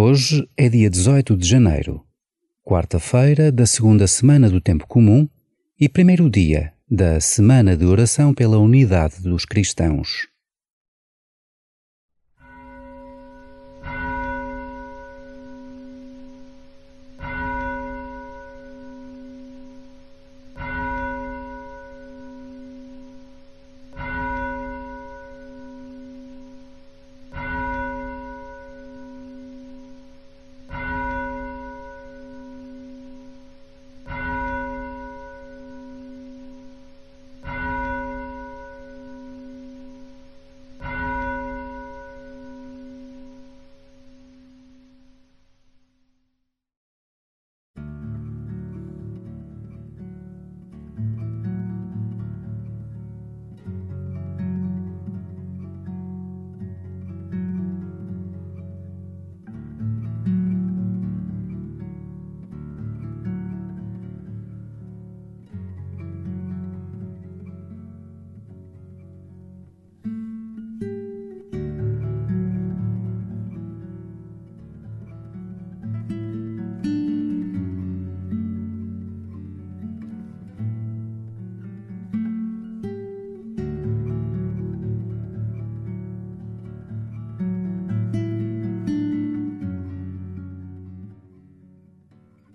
Hoje é dia 18 de janeiro, quarta-feira da segunda semana do Tempo Comum e primeiro dia da Semana de Oração pela Unidade dos Cristãos.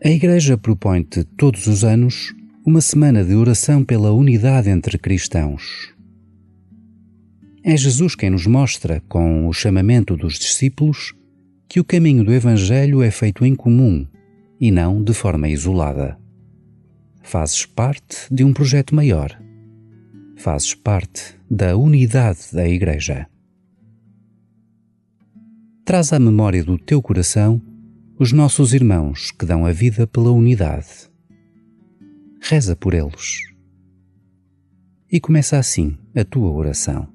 A Igreja propõe-te todos os anos uma semana de oração pela unidade entre cristãos. É Jesus quem nos mostra, com o chamamento dos discípulos, que o caminho do Evangelho é feito em comum e não de forma isolada. Fazes parte de um projeto maior. Fazes parte da unidade da Igreja. Traz à memória do teu coração os nossos irmãos que dão a vida pela unidade. Reza por eles. E começa assim a tua oração.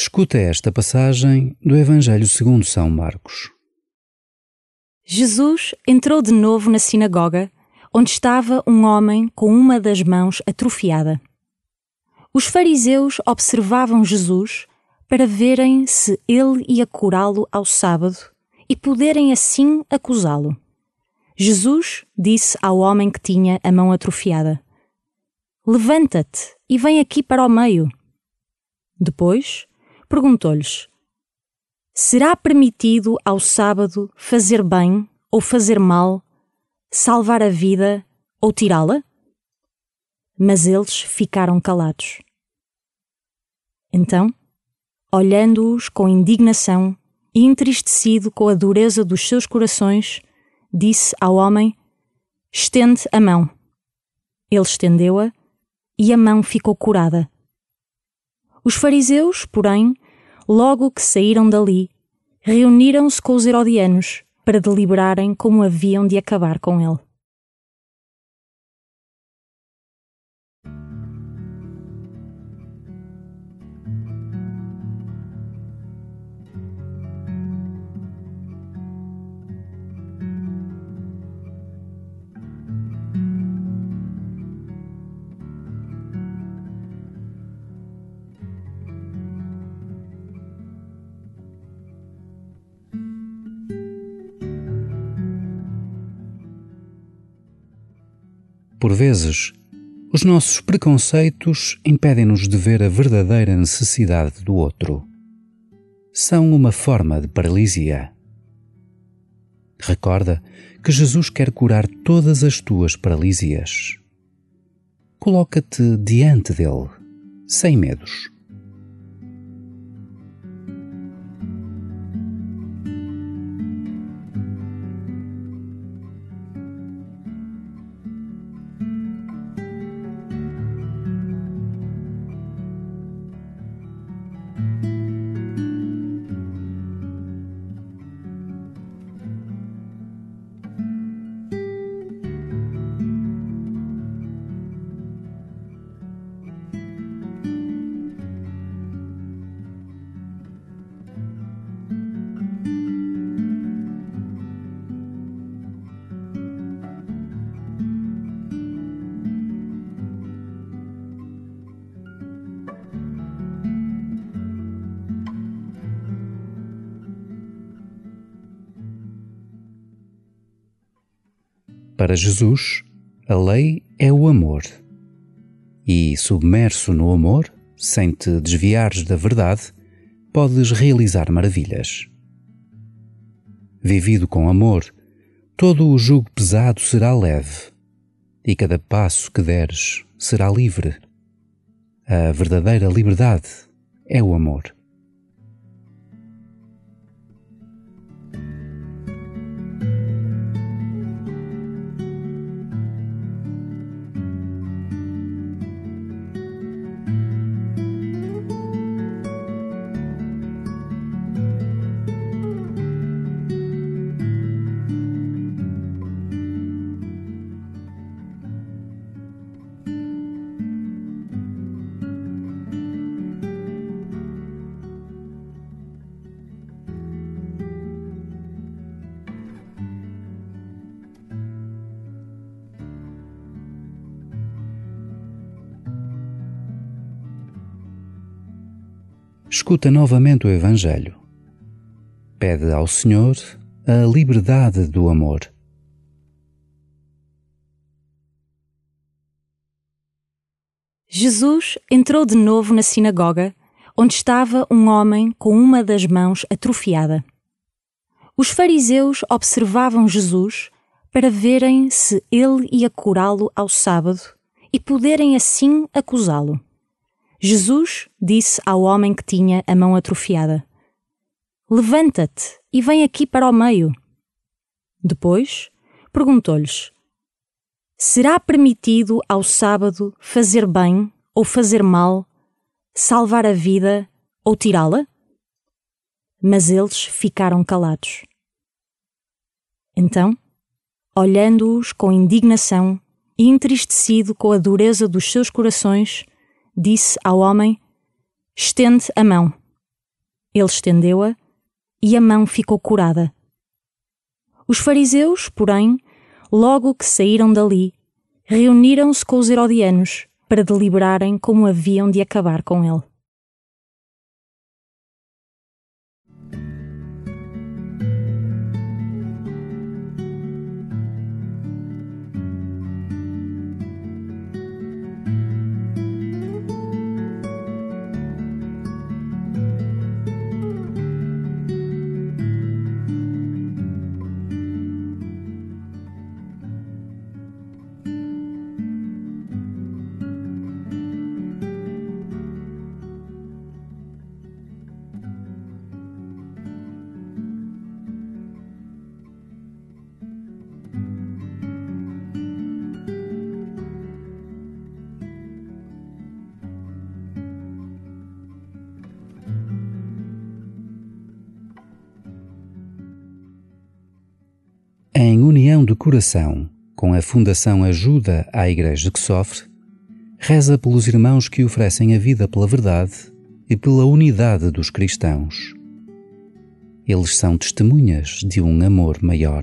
Escuta esta passagem do Evangelho segundo São Marcos. Jesus entrou de novo na sinagoga, onde estava um homem com uma das mãos atrofiada. Os fariseus observavam Jesus para verem se ele ia curá-lo ao sábado e poderem assim acusá-lo. Jesus disse ao homem que tinha a mão atrofiada: Levanta-te e vem aqui para o meio. Depois, perguntou-lhes: Será permitido ao sábado fazer bem ou fazer mal, salvar a vida ou tirá-la? Mas eles ficaram calados. Então, olhando-os com indignação e entristecido com a dureza dos seus corações, disse ao homem: Estende a mão. Ele estendeu-a e a mão ficou curada. Os fariseus, porém, logo que saíram dali, reuniram-se com os herodianos para deliberarem como haviam de acabar com ele. Por vezes, os nossos preconceitos impedem-nos de ver a verdadeira necessidade do outro. São uma forma de paralisia. Recorda que Jesus quer curar todas as tuas paralisias. Coloca-te diante dele, sem medos. Para Jesus, a lei é o amor. E, submerso no amor, sem te desviares da verdade, podes realizar maravilhas. Vivido com amor, todo o jugo pesado será leve, e cada passo que deres será livre. A verdadeira liberdade é o amor. Escuta novamente o Evangelho. Pede ao Senhor a liberdade do amor. Jesus entrou de novo na sinagoga, onde estava um homem com uma das mãos atrofiada. Os fariseus observavam Jesus para verem se ele ia curá-lo ao sábado e poderem assim acusá-lo. Jesus disse ao homem que tinha a mão atrofiada: Levanta-te e vem aqui para o meio. Depois perguntou-lhes: Será permitido ao sábado fazer bem ou fazer mal, salvar a vida ou tirá-la? Mas eles ficaram calados. Então, olhando-os com indignação e entristecido com a dureza dos seus corações, disse ao homem: Estende a mão. Ele estendeu-a e a mão ficou curada. Os fariseus, porém, logo que saíram dali, reuniram-se com os herodianos para deliberarem como haviam de acabar com ele. De coração com a Fundação Ajuda à Igreja que Sofre, reza pelos irmãos que oferecem a vida pela verdade e pela unidade dos cristãos. Eles são testemunhas de um amor maior.